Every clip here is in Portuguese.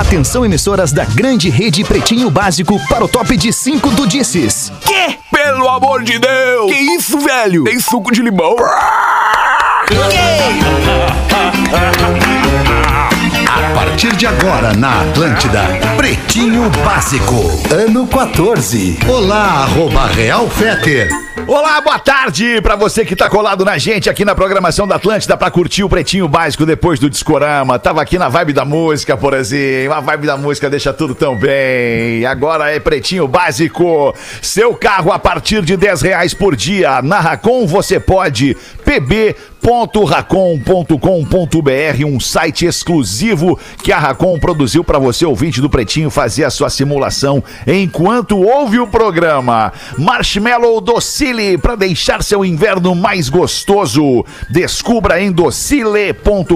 Atenção, emissoras da grande rede Pretinho Básico para o top de 5 do Disses. Que? Pelo amor de Deus! Que isso, velho? Tem suco de limão? A partir de agora na Atlântida, Pretinho Básico, ano 14. Olá, arroba Real Feter. Olá, boa tarde para você que tá colado na gente aqui na programação da Atlântida para curtir o Pretinho Básico depois do Discorama. Tava aqui na vibe da música, por exemplo. A vibe da música deixa tudo tão bem. Agora é Pretinho Básico. Seu carro a partir de 10 reais por dia. Na Racon você pode. PB um site exclusivo que a Racon produziu para você, ouvinte do Pretinho, fazer a sua simulação enquanto ouve o programa. Marshmallow Docile para deixar seu inverno mais gostoso. Descubra em docile.com.br.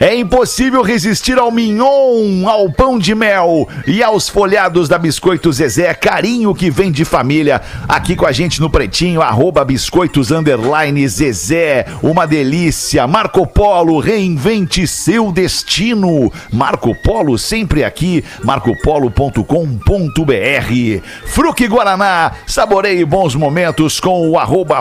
É impossível resistir ao mignon, ao pão de mel e aos folhados da Biscoito Zezé, carinho que vem de família. Aqui com a gente no Pretinho, arroba biscoitos underline Zezé, uma delícia. Marco Polo, reinvente seu destino. Marco Polo sempre aqui, marcopolo.com.br. Fruque Guaraná, saboreie bons momentos com o arroba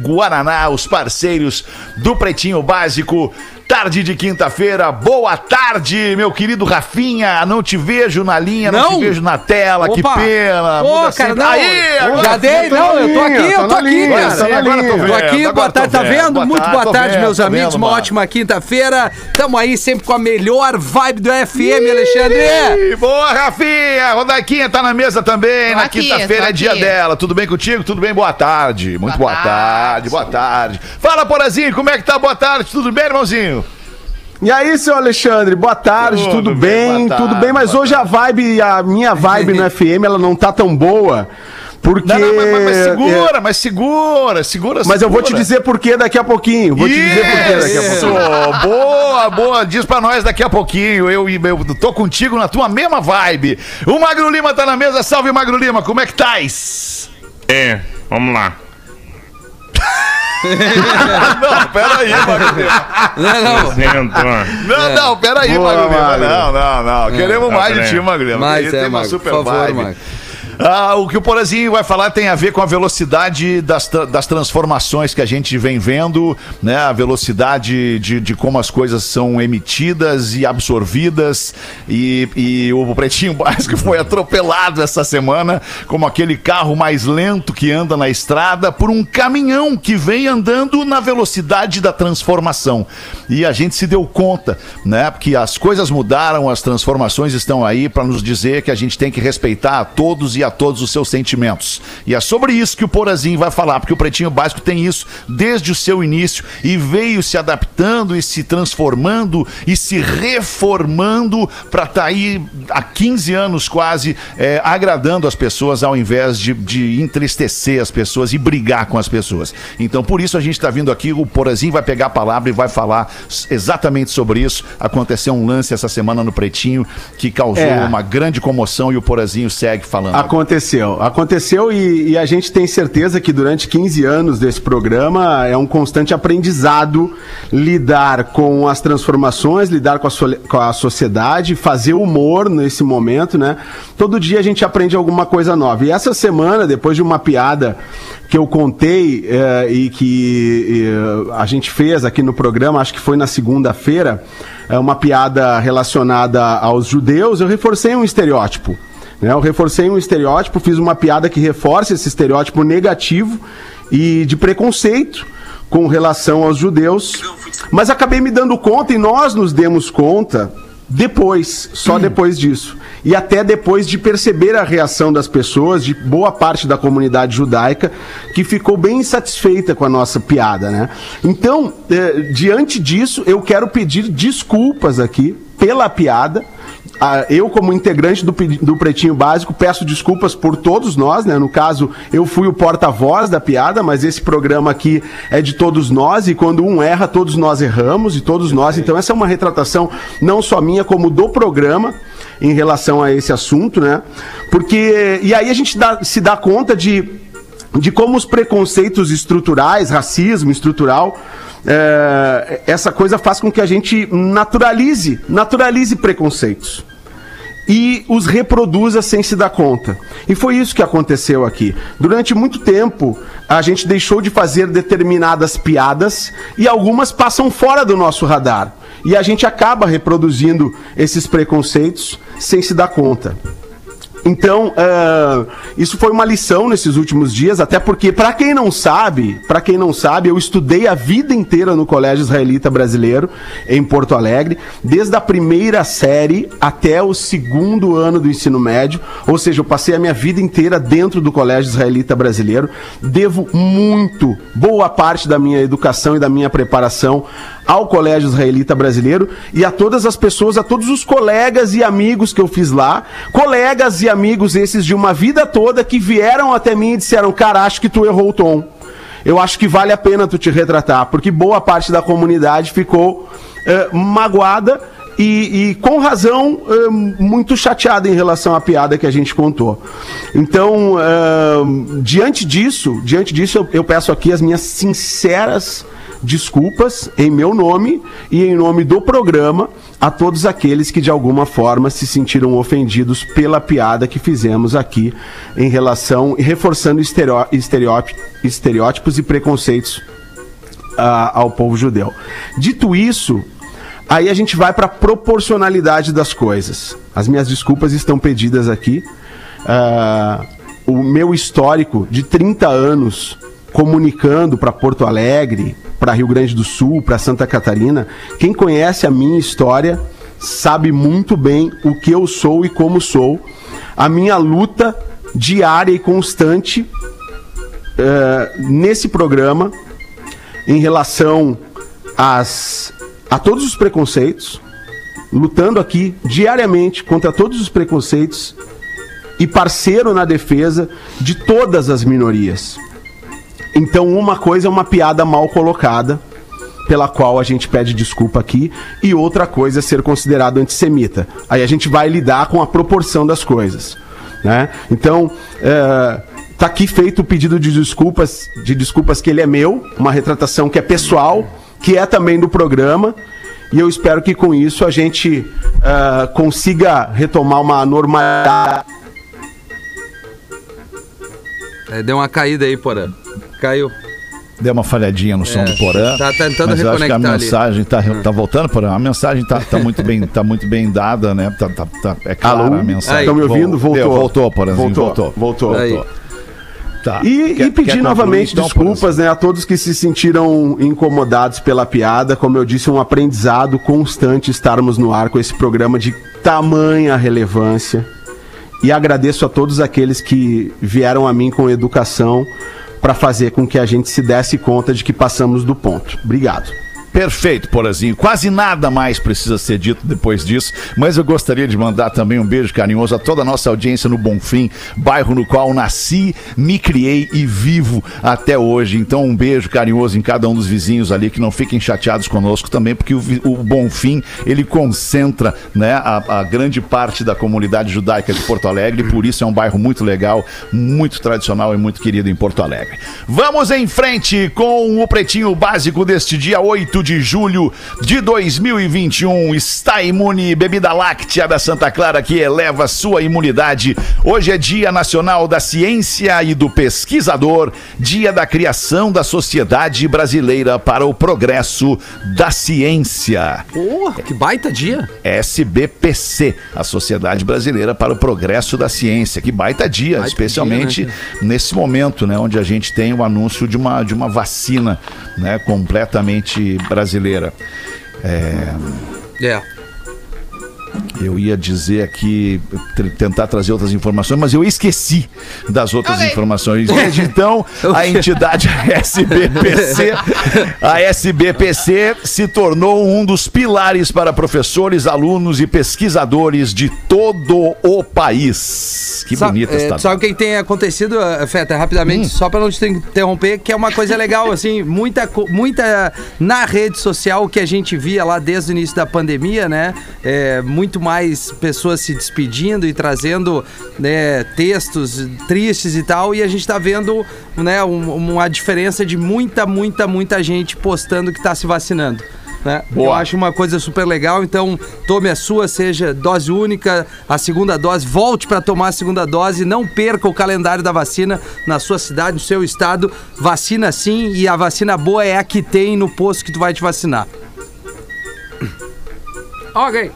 Guaraná, os parceiros do Pretinho Básico. Tarde de quinta-feira, boa tarde, meu querido Rafinha. Não te vejo na linha, não, Não? te vejo na tela, que Opa. pena. Ô, Muda cara, sempre- não. Aí, agora Já dei, não, eu tô aqui, eu tô aqui, linha, cara. sim, agora tô vendo, Tô aqui, agora boa tarde, tá vendo? Muito boa tarde, vendo, meus amigos. vendo, Uma ótima quinta-feira. Tamo aí sempre com a melhor vibe do FM, Alexandre. Boa, Rafinha! Rodaquinha tá na mesa também. Tô na quinta-feira é dia dela. Tudo bem contigo? Tudo bem? Boa tarde. Muito boa, Boa tarde. tarde. Boa tarde. Fala, Porazinho, como é que tá? Boa tarde. Tudo bem, irmãozinho? E aí, seu Alexandre, boa tarde, Tudo tudo, bem, bem? boa tudo tarde, bem, mas hoje a vibe, a minha vibe no FM, ela não tá tão boa, porque... Não, não, mas, mas- mas é, segura, mas segura, segura, mas eu vou te segura. dizer por que daqui a pouquinho, vou te dizer por que daqui a Isso! pouquinho. Boa, boa. Diz pra nós daqui a pouquinho. Eu, eu tô contigo na tua mesma vibe. O Magro Lima tá na mesa. Salve, Magro Lima. Como é que tais? É, vamos lá. Não, peraí, Magro Lima. Não, não. Sentou. Não, não, peraí, Boa, Magro Lima. Magro. Não, não, não. Queremos tá, mais de ti, Magro Lima. Mais, Ele é, tem uma Magro, super por favor, vibe. Magro. Ah, o que o Porazinho vai falar tem a ver com a velocidade das, das transformações que a gente vem vendo, né? A velocidade de, de como as coisas são emitidas e absorvidas. E, e o Pretinho Básico foi atropelado essa semana como aquele carro mais lento que anda na estrada por um caminhão que vem andando na velocidade da transformação. E a gente se deu conta, né? Porque as coisas mudaram, as transformações estão aí para nos dizer que a gente tem que respeitar a todos e a todos os seus sentimentos. E é sobre isso que o Porazinho vai falar, porque o Pretinho Básico tem isso desde o seu início e veio se adaptando e se transformando e se reformando para estar aí há 15 anos quase é, agradando as pessoas ao invés de, de entristecer as pessoas e brigar com as pessoas. Então, por isso a gente está vindo aqui, o Porazinho vai pegar a palavra e vai falar exatamente sobre isso. Aconteceu um lance essa semana no Pretinho que causou É. uma grande comoção e o Porazinho segue falando. Aconteceu, aconteceu e, e a gente tem certeza que durante 15 anos desse programa é um constante aprendizado lidar com as transformações, lidar com a, sole- com a sociedade, fazer humor nesse momento, né? Todo dia a gente aprende alguma coisa nova. E essa semana, depois de uma piada que eu contei eh, e que eh, a gente fez aqui no programa, acho que foi na segunda-feira, é uma piada relacionada aos judeus, eu reforcei um estereótipo. Né? Eu reforcei um estereótipo, fiz uma piada que reforça esse estereótipo negativo e de preconceito com relação aos judeus, mas acabei me dando conta e nós nos demos conta depois, só depois disso. E até depois de perceber a reação das pessoas, de boa parte da comunidade judaica, que ficou bem insatisfeita com a nossa piada, né? Então, eh, diante disso, eu quero pedir desculpas aqui pela piada. Ah, eu, como integrante do, do Pretinho Básico, peço desculpas por todos nós, né? No caso, eu fui o porta-voz da piada, mas esse programa aqui é de todos nós, e quando um erra, todos nós erramos, e todos nós. Então, essa é uma retratação não só minha, como do programa em relação a esse assunto, né? Porque. E aí a gente dá- se dá conta de, de como os preconceitos estruturais, racismo estrutural, é, essa coisa faz com que a gente naturalize, naturalize preconceitos e os reproduza sem se dar conta. E foi isso que aconteceu aqui. Durante muito tempo, a gente deixou de fazer determinadas piadas e algumas passam fora do nosso radar. E a gente acaba reproduzindo esses preconceitos sem se dar conta. Então, ah, isso foi uma lição nesses últimos dias, até porque, para quem não sabe, para quem não sabe, eu estudei a vida inteira no Colégio Israelita Brasileiro, em Porto Alegre, desde a primeira série até o segundo ano do ensino médio, ou seja, eu passei a minha vida inteira dentro do Colégio Israelita Brasileiro, devo muito, boa parte da minha educação e da minha preparação ao Colégio Israelita Brasileiro e a todas as pessoas, a todos os colegas e amigos que eu fiz lá, colegas e amigos esses de uma vida toda que vieram até mim e disseram: Cara, acho que tu errou o tom. Eu acho que vale a pena tu te retratar, porque boa parte da comunidade ficou eh, magoada e, e com razão eh, muito chateada em relação à piada que a gente contou. Então, eh, diante disso, diante disso, eu, eu peço aqui as minhas sinceras desculpas em meu nome e em nome do programa a todos aqueles que de alguma forma se sentiram ofendidos pela piada que fizemos aqui em relação reforçando estereó- estereótip- estereótipos e preconceitos ah, ao povo judeu. Dito isso, aí a gente vai para a proporcionalidade das coisas. As minhas desculpas estão pedidas aqui. Ah, o meu histórico de 30 anos comunicando para Porto Alegre, para Rio Grande do Sul, para Santa Catarina, quem conhece a minha história sabe muito bem o que eu sou e como sou. A minha luta diária e constante eh, nesse programa em relação às, a todos os preconceitos, lutando aqui diariamente contra todos os preconceitos e parceiro na defesa de todas as minorias. Então, uma coisa é uma piada mal colocada, pela qual a gente pede desculpa aqui, e outra coisa é ser considerado antissemita. Aí a gente vai lidar com a proporção das coisas. Né? Então, é, tá aqui feito o pedido de desculpas, de desculpas que ele é meu, uma retratação que é pessoal, que é também do programa. E eu espero que com isso a gente é, consiga retomar uma normalidade. É, deu uma caída aí, Porã. Caiu. Deu uma falhadinha no som É, do Porã. tá tentando mas eu acho que a reconectar mensagem tá, tá voltando, Porã. A mensagem tá, tá, muito, bem, tá muito bem dada, né? Tá, tá, tá- é clara Alô? a mensagem. Estão me ouvindo? Vol- Voltou. Deu, voltou, Porãzinho. Voltou. Voltou. Voltou. Tá. E, Quer- e pedir novamente então, desculpas né, a todos que se sentiram incomodados pela piada. Como eu disse, é um aprendizado constante estarmos no ar com esse programa de tamanha relevância. E agradeço a todos aqueles que vieram a mim com educação para fazer com que a gente se desse conta de que passamos do ponto. Obrigado. Perfeito, Porazinho. Quase nada mais precisa ser dito depois disso, mas eu gostaria de mandar também um beijo carinhoso a toda a nossa audiência no Bonfim, bairro no qual nasci, me criei e vivo até hoje. Então, um beijo carinhoso em cada um dos vizinhos ali, que não fiquem chateados conosco também, porque o, o Bonfim, ele concentra né, a, a grande parte da comunidade judaica de Porto Alegre, por isso é um bairro muito legal, muito tradicional e muito querido em Porto Alegre. Vamos em frente com o Pretinho Básico deste dia 8 de julho de 2021. Está imune bebida láctea da Santa Clara que eleva sua imunidade. Hoje é Dia Nacional da Ciência e do Pesquisador, dia da criação da Sociedade Brasileira para o Progresso da Ciência. Porra, que baita dia. SBPC, a Sociedade Brasileira para o Progresso da Ciência. Que baita dia, Baita especialmente dia, nesse momento, né, onde a gente tem o anúncio de uma, de uma vacina, né, completamente brasileira. É, É. eu ia dizer aqui, tentar trazer outras informações, mas eu esqueci das outras informações. Desde então, a entidade SBPC, a SBPC se tornou um dos pilares para professores, alunos e pesquisadores de todo o país. Que Sabe, bonita é, esta sabe o que tem acontecido, eh, Feta, rapidamente, só pra não te interromper, que é uma coisa legal, assim, muita, muita na rede social que a gente via lá desde o início da pandemia, né? É, muito mais mais pessoas se despedindo e trazendo né, textos tristes e tal, e a gente tá vendo né, um- uma diferença de muita, muita, muita gente postando que tá se vacinando. Né? Eu acho uma coisa super legal, então tome a sua, seja dose única, a segunda dose, volte para tomar a segunda dose, não perca o calendário da vacina na sua cidade, no seu estado. Vacina sim, e a vacina boa é a que tem no posto que tu vai te vacinar. Ok.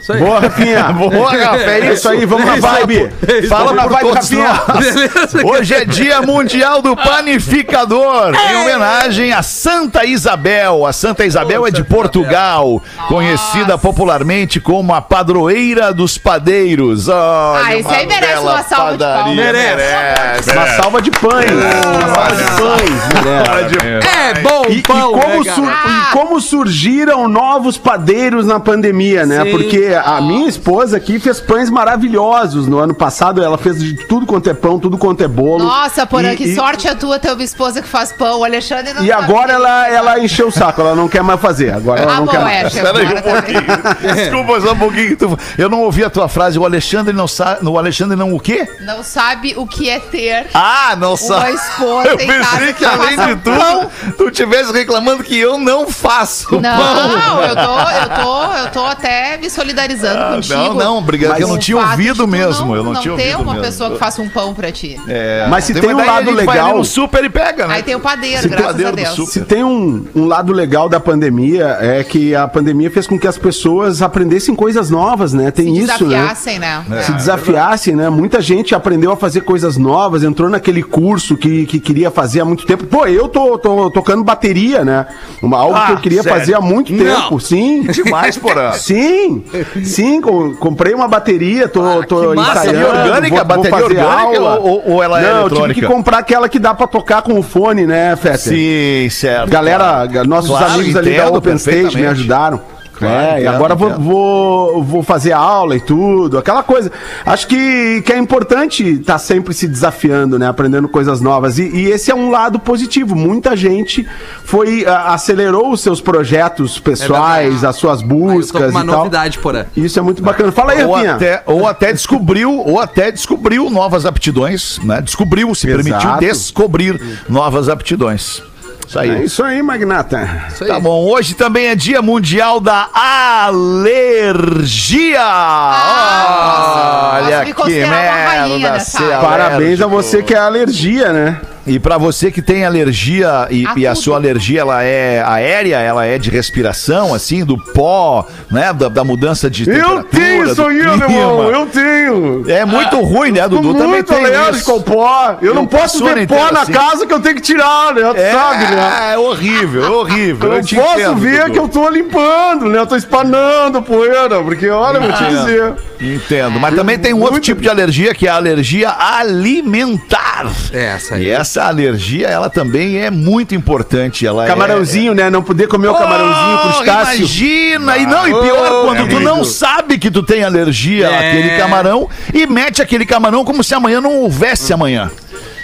Isso aí. Boa, Rafinha. Boa, Rafa, é isso aí, vamos na vibe. Fala na por vibe, Rafinha. Hoje é Dia Mundial do Panificador, em homenagem a Santa Isabel. A Santa Isabel é de Portugal, conhecida popularmente como a padroeira dos padeiros. Olha, Ah, esse aí merece uma salva de palmas. Merece. merece. Uma salva de pães. Uma salva de pães. É bom E, e pão, como né, sur- cara? e como surgiram novos padeiros na pandemia, né? Sim. Porque a minha esposa aqui fez pães maravilhosos no ano passado. Ela fez de tudo quanto é pão, tudo quanto é bolo. Nossa, Porã, E- que e- sorte a tua ter uma esposa que faz pão. O Alexandre não E agora ela, ela encheu o saco, ela não quer mais fazer. Agora ela Ah, não bom, quer mais. é, chefe. Espera aí um pouquinho. Desculpa só um pouquinho. Tu- Eu não ouvi a tua frase. O Alexandre não sabe. O Alexandre não o quê? Não sabe o que é ter Ah, não sabe. esposa Eu pensei que que além de tudo, pão. tu tivesse reclamando que eu não faço Não, eu tô, eu tô, eu tô até me solidarizando contigo. Ah, Não, não, obrigado. Mas Eu não tinha ouvido mesmo. eu não, não tinha ouvido uma mesmo. pessoa que faça um pão pra ti. É, Mas se tem um daí lado legal- ali no super e pega, né? Aí tem o padeiro, Se graças padeiro a Deus. Se tem um, um lado legal da pandemia, é que a pandemia fez com que as pessoas aprendessem coisas novas, né? Tem Se isso, né? desafiassem, né? se desafiassem, né? Muita gente aprendeu a fazer coisas novas, entrou naquele curso que, que queria fazer há muito tempo. Pô, eu tô, tô tocando bateria, né? Uma, algo Ah, que eu queria sério? fazer há muito Não. tempo, sim. Demais, porra. Sim, sim, com- comprei uma bateria, tô, tô que massa. ensaiando. Orgânica? vou- vou Bateria fazer orgânica ou- ou ela é Não, eu eletrônica? tive que comprar aquela que dá pra tocar com o fone, né, Fetter? Sim, certo. Galera, ga- nossos Claro, amigos ali da Open Stage me ajudaram. Claro, é, e agora vou, vou, vou fazer aula e tudo, aquela coisa. Acho que, que é importante estar sempre se desafiando, né? Aprendendo coisas novas. E, e esse é um lado positivo. Muita gente foi a- acelerou os seus projetos pessoais, as suas Ah, eu tô com buscas uma e tal. novidade, porra. Isso é muito bacana. Fala aí, Ou Rafinha. até, ou até descobriu, ou até descobriu novas aptidões, né? Descobriu, se Exato. permitiu descobrir novas aptidões. Isso aí. É isso aí, Magnata. Isso aí. Tá bom, hoje também é Dia Mundial da Alergia. nossa, Olha me que merda. Parabéns a você que é alergia, né? E pra você que tem alergia e, A e a sua alergia ela é aérea, ela é de respiração, assim, do pó, né, da, da mudança de temperatura. do clima. eu tenho. É muito ruim, né, Dudu? Também muito tem alérgico isso. ao pó. Eu não Eu posso passo o ano ver pó na assim. casa que eu tenho que tirar, né? Tu É, sabe, né? é horrível, é horrível. Eu não te posso entendo, ver Dudu. que eu tô limpando, né? Eu tô espanando poeira, porque olha, eu vou te Entendo. dizer. Entendo. Mas também tem um outro tipo de alergia, que é a alergia alimentar. É, essa aí. E essa alergia, ela também é muito importante. Ela Camarãozinho, né? Não poder comer é... o camarãozinho Oh, crustáceo. Imagina! E não, e pior, Oh, quando tu querido. não sabe que tu tem alergia É. àquele camarão e mete aquele camarão como se amanhã não houvesse amanhã.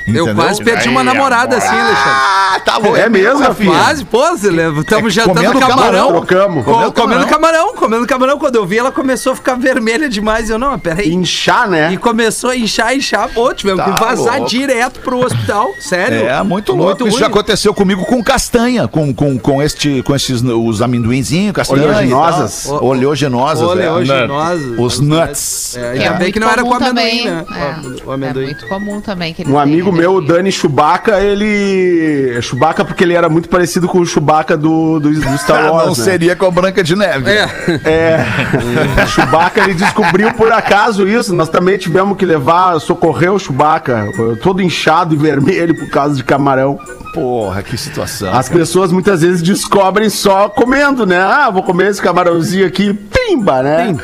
Eu Entendeu? quase perdi uma namorada assim, Alexandre. Ah, tá bom. É mesmo, Rafinha? Quase, pô, estamos É, jantando comendo camarão. camarão. Trocamos. Co- Comendo comendo camarão. camarão, comendo camarão. Quando eu vi, ela começou a ficar vermelha demais. Eu, não, peraí. Inchar, né? E começou a inchar, inchar. Pô, tivemos Tá que vazar louco. direto pro hospital. Sério. É, muito louco. Isso ruim. já aconteceu comigo com castanha, com, com, com, este, com esses, os amendoinzinhos, castanha Oleaginosas. tal. Oleaginosas. é. Os nuts. É, ainda É bem muito que não era com amendoim, também. né? É, O amendoim. é muito comum também. Que Um amigo meu, o. Dani Chewbacca, ele. Chewbacca porque ele era muito parecido com o Chewbacca do, do, do Star Ah, Wars. não né? seria com a Branca de Neve. É. É, o Chewbacca ele descobriu por acaso isso. Nós também tivemos que levar, socorrer o Chewbacca, todo inchado e vermelho por causa de camarão. Porra, que situação. As pessoas muitas vezes descobrem só comendo, né? Ah, vou comer esse camarãozinho aqui, pimba, né?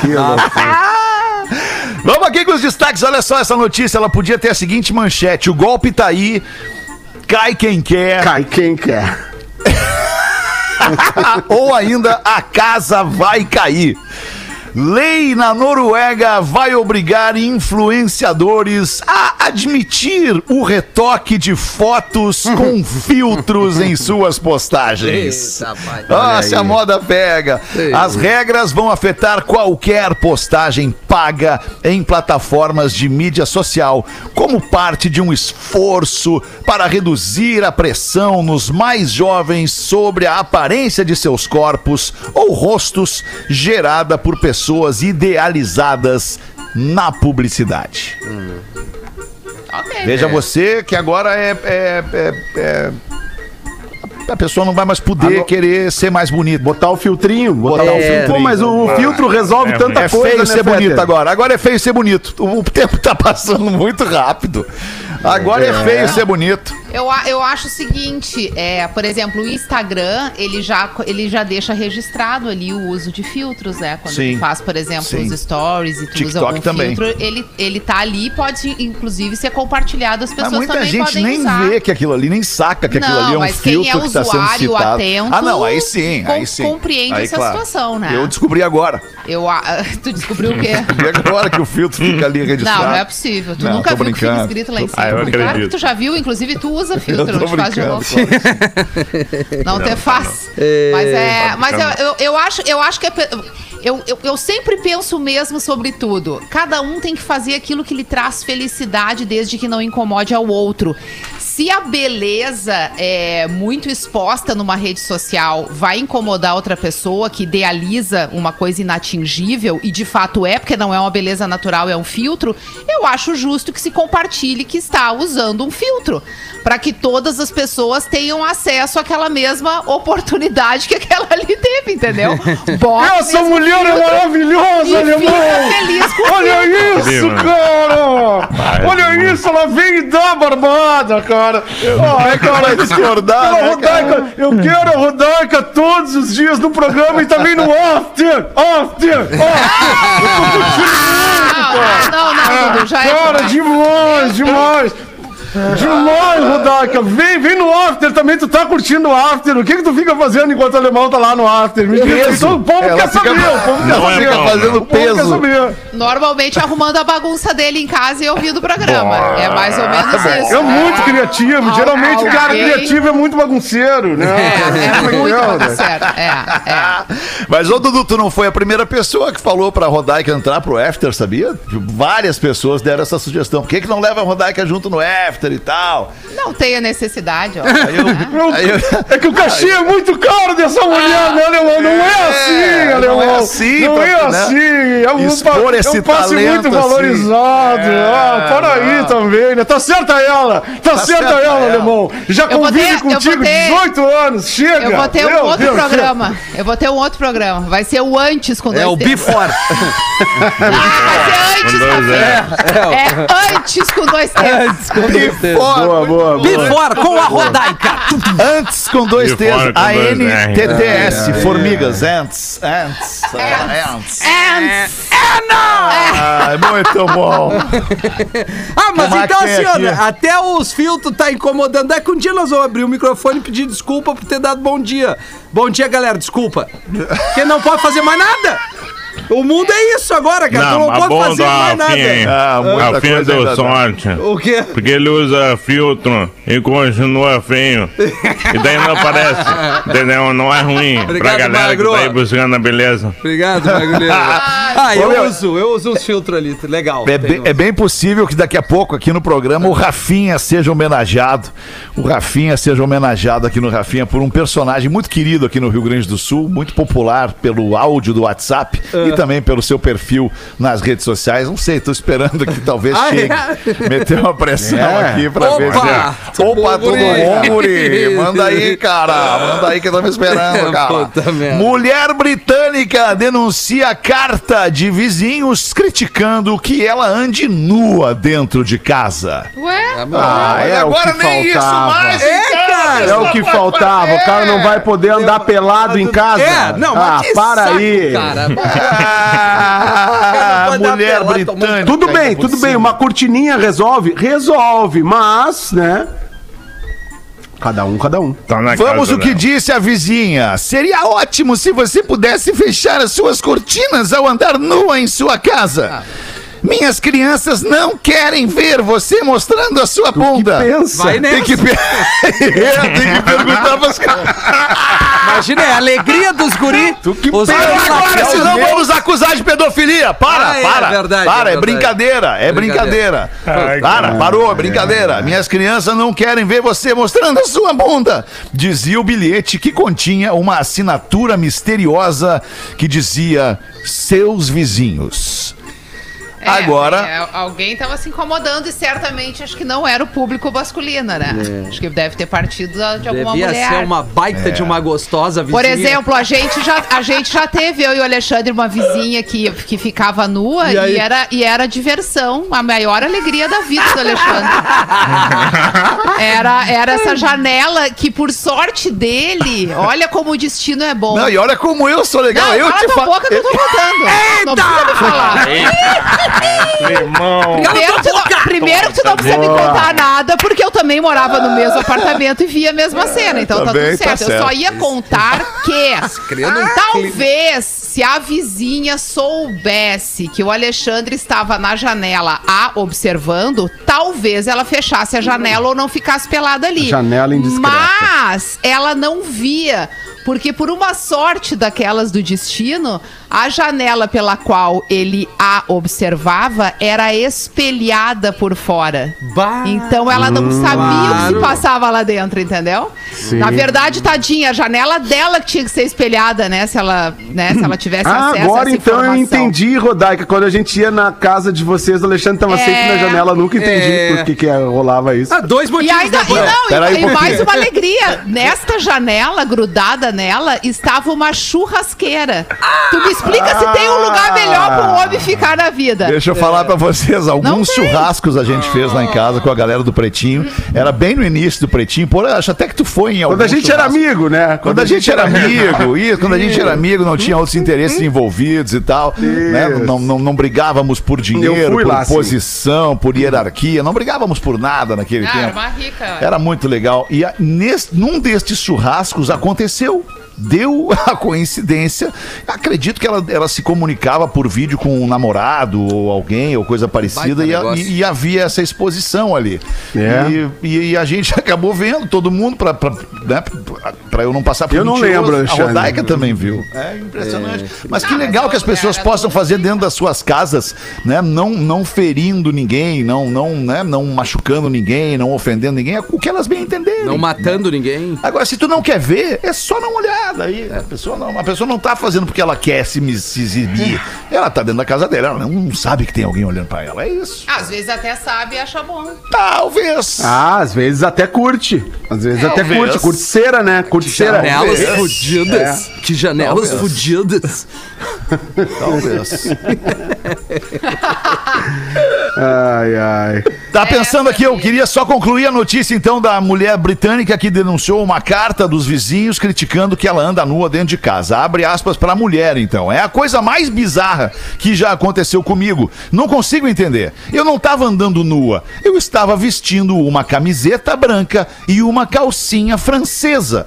Que loucura. Vamos aqui com os destaques. Olha só essa notícia. Ela podia ter a seguinte manchete: o golpe tá aí. Cai quem quer, Cai quem quer. ou ainda a casa vai cair. Lei na Noruega vai obrigar influenciadores a admitir o retoque de fotos com filtros em suas postagens. Ah, se a moda pega. As regras vão afetar qualquer postagem paga em plataformas de mídia social, como parte de um esforço para reduzir a pressão nos mais jovens sobre a aparência de seus corpos ou rostos gerada por pessoas idealizadas na publicidade. Ok. Veja você que agora é- é- é- é a pessoa não vai mais poder querer ser mais bonita. Botar o filtrinho, botar Botar o filtro. Pô, mas o, o filtro resolve É, tanta É coisa, feio né, ser Fetter? bonito agora. Agora é feio ser bonito. O, o tempo tá passando muito rápido. Agora é, feio ser bonito. Eu, eu acho o seguinte, é, por exemplo, o Instagram, ele já, ele já deixa registrado ali o uso de filtros, né? Quando Sim. tu faz, por exemplo, Sim. os stories e tu usa TikTok algum também. filtro, ele, ele tá ali, pode inclusive ser compartilhado, as Mas pessoas muita também gente nem usar. vê que aquilo ali, nem saca que aquilo Não, ali é um mas quem filtro é que está sendo citado. atento, ah, não, aí sim, aí sim. compreende Aí, essa situação, né? Eu descobri agora. Eu, tu descobriu o quê? Descobri agora que o filtro fica ali registrado. Não, não é possível. Tu Não, nunca viu o que fica brincando. escrito lá em cima. Ah, eu claro que tu já viu, inclusive tu usa Eu filtro, tô não te faz de brincando. louco. Não te faz. Mas é. Mas eu, eu, eu acho, eu acho que é. Eu, eu, eu sempre penso mesmo sobre tudo. Cada um tem que fazer aquilo que lhe traz felicidade, desde que não incomode ao outro. Se a beleza é muito exposta numa rede social vai incomodar outra pessoa que idealiza uma coisa inatingível, e de fato é, porque não é uma beleza natural, é um filtro, eu acho justo que se compartilhe que está usando um filtro. Para que todas as pessoas tenham acesso àquela mesma oportunidade que aquela ali teve, entendeu? Bota Essa mulher é maravilhosa, alemão! Olha isso, né? cara! Olha isso, ela vem e dá barbada, cara! Ai, cara, discordar, Quero a né, Rodaica, eu quero a Rodaica todos os dias no programa e também no after! After! Não, não, não, Dudu, já é Cara, demais. demais, demais! Rodaica! Vem, vem no after também, tu tá curtindo o after. O que que tu fica fazendo enquanto o alemão tá lá no after? Me diz, Peso. então, o povo Ela quer fica- saber, o povo quer é saber. bom, fazendo O povo quer peso. saber. Normalmente arrumando a bagunça dele em casa e ouvindo o programa. É mais ou menos isso. É muito criativo. Al- Geralmente, o cara criativo é muito bagunceiro, né? É, é muito Legal, né? bagunceiro. É, é. Mas, ô Dudu, tu não foi a primeira pessoa que falou pra Rodaica entrar pro After, sabia? Várias pessoas deram essa sugestão. Por que, que não leva a Rodaica junto no After e tal? Não tem a necessidade, ó. Aí eu, Eu- aí eu- É que o cachê é muito caro dessa mulher, né, alemão? Não é assim, alemão. não é assim, Não é né? assim. É um, Expor esse é um passe talento muito assim. valorizado. É, ah, para aí não. também, né? Tá certa ela. Tá, certa certa ela, ela. alemão. Já Eu convive ter- contigo ter- 18 anos. Chega. Eu vou ter um Meu outro Deus, programa. Eu vou ter um outro programa. Vai ser o antes com dois É o before. Ah, vai ser antes, Com dois Rafinha. É antes com dois T's. Boa, boa, boa. Before com a Rodaica. Antes com dois T's, A-N-T-T-S, formigas, ants, ants, ants. Ants. Ai, muito bom. Ah, mas então assim, aqui? até os filtros tá incomodando. É que um dia nós vamos abrir o microfone e pedir desculpa por ter dado bom dia. Bom dia, galera, desculpa. Porque não pode fazer mais nada. O mundo é isso agora, cara. tu Não, não mas pode fazer mais nada. Ah, muita Rafinha coisa deu sorte. O quê? Porque ele usa filtro e continua feio. E daí não aparece. Entendeu? Não é ruim Obrigado, pra galera Magro. que tá aí buscando a beleza. Obrigado, Magulheiro. Ah, Ô, eu meu- uso, eu uso uns filtros ali. Legal. É bem, é bem possível que daqui a pouco aqui no programa o Rafinha seja homenageado. O Rafinha seja homenageado aqui no Rafinha por um personagem muito querido aqui no Rio Grande do Sul, muito popular pelo áudio do WhatsApp Ah. E também pelo seu perfil nas redes sociais. Não sei, tô esperando que talvez Ah, chegue. é? Meter uma pressão É. aqui pra ver. Opa! se- Opa, tudo bom, guri? Isso. Manda aí, cara. Manda aí que eu tô me esperando, cara. Puta merda. Mulher britânica denuncia carta de vizinhos criticando que ela ande nua dentro de casa. Ué? Ah, é o que faltava. É, cara. É o que faltava. O cara não vai poder andar pelado em casa. É, não, ah, mas que para saco, aí. cara. Ah, mulher britânica. Tudo bem, tudo bem. Uma cortininha resolve? Resolve, mas, né? Cada um, cada um. Tá na Vamos o que dela. disse a vizinha. Seria ótimo se você pudesse fechar as suas cortinas ao andar nua em sua casa. Minhas crianças não querem ver você mostrando a sua bunda. Pensa. Vai Tem nessa. que, pe- É, tem que perguntar pras caras. Imagina, é a alegria dos guri. Tu que Os pensa. Agora, senão vamos acusar de pedofilia. Para, Ah, é para. verdade, para, é é, brincadeira, é brincadeira. Ai, para, parou, é brincadeira. Minhas crianças não querem ver você mostrando a sua bunda. Dizia o bilhete que continha uma assinatura misteriosa que dizia seus vizinhos. É, Agora- é, alguém tava se incomodando e certamente acho que não era o público masculino, né? Acho que deve ter partido de alguma Devia mulher. ser uma baita de uma gostosa vizinha. Por exemplo, a gente, já, a gente já teve, eu e o Alexandre, uma vizinha que, que ficava nua E e, era, e era diversão, a maior alegria da vida do Alexandre. Era, era essa janela que, por sorte dele, olha como o destino é bom. Não, e olha como eu sou legal. Não, eu cala te tua fa- boca que eu tô contando. Não precisa me falar. Meu irmão. Primeiro, tu não, primeiro tu não precisa me contar nada, porque eu também morava no mesmo apartamento e via a mesma cena. Então tá Também tudo tá certo. Eu só ia contar que criando um talvez se a vizinha soubesse que o Alexandre estava na janela a observando, talvez ela fechasse a janela ou não ficasse pelada ali. Janela indiscreta. Mas ela não via. Porque por uma sorte daquelas do destino, a janela pela qual ele a observava era espelhada por fora. Bah. Então ela não sabia o que se claro. passava lá dentro, entendeu? Na verdade, tadinha, a janela dela que tinha que ser espelhada, né? Se ela, né, se ela tivesse Ah, acesso a agora essa então eu informação. entendi, Rodaica. Quando a gente ia na casa de vocês, o Alexandre tava É. sempre na janela. Eu nunca entendi É. por que, que rolava isso. Ah, dois E motivos. ainda, né, e não, e, e mais uma alegria. Nesta janela, grudada nela, estava uma churrasqueira. Tu me explica se tem um lugar melhor para um homem ficar na vida. Deixa eu falar pra vocês, alguns churrascos a gente fez lá em casa com a galera do Pretinho. Era bem no início do Pretinho. Pô, eu acho até que tu foi em algum Quando a gente era churrasco. amigo, né? Quando a gente era amigo, isso, quando a gente era amigo, não tinha outros interesses envolvidos e tal. Né? Não, não, não brigávamos por dinheiro, por lá, sim. posição, por hierarquia. Não brigávamos por nada naquele Ah, era tempo. uma rica. Era muito legal. E a- nesse, num destes churrascos aconteceu. Deu a coincidência. Acredito que ela, ela se comunicava por vídeo com um namorado ou alguém ou coisa parecida e, a- e- e havia essa exposição ali. É. E, e- e a gente acabou vendo todo mundo pra, pra, né, pra eu não passar por Eu não lembro, A. Rodaica também viu. É impressionante. Mas que legal que as pessoas possam fazer dentro das suas casas, né? Não, não ferindo ninguém, não, não, né? não machucando ninguém, não ofendendo ninguém, é o que elas bem entenderem. Não matando ninguém. Agora, se tu não quer ver, é só dar uma aí. A pessoa não, a pessoa não tá fazendo porque ela quer se, se exibir. Ela tá dentro da casa dela, ela não sabe que tem alguém olhando pra ela. É isso. Às vezes até sabe e acha bom. Talvez. Ah, às vezes até curte. Às vezes até Talvez. curte. Curticeira, né? Curticeira. Janelas Talvez. fudidas. Que janelas Talvez. fudidas. Talvez. Ai, ai. Tá pensando aqui, eu queria só concluir a notícia então da mulher britânica que denunciou uma carta dos vizinhos criticando que ela anda nua dentro de casa. Abre aspas pra mulher então. É a coisa mais bizarra que já aconteceu comigo. Não consigo entender. Eu não tava andando nua. Eu estava vestindo uma camiseta branca e uma calcinha francesa.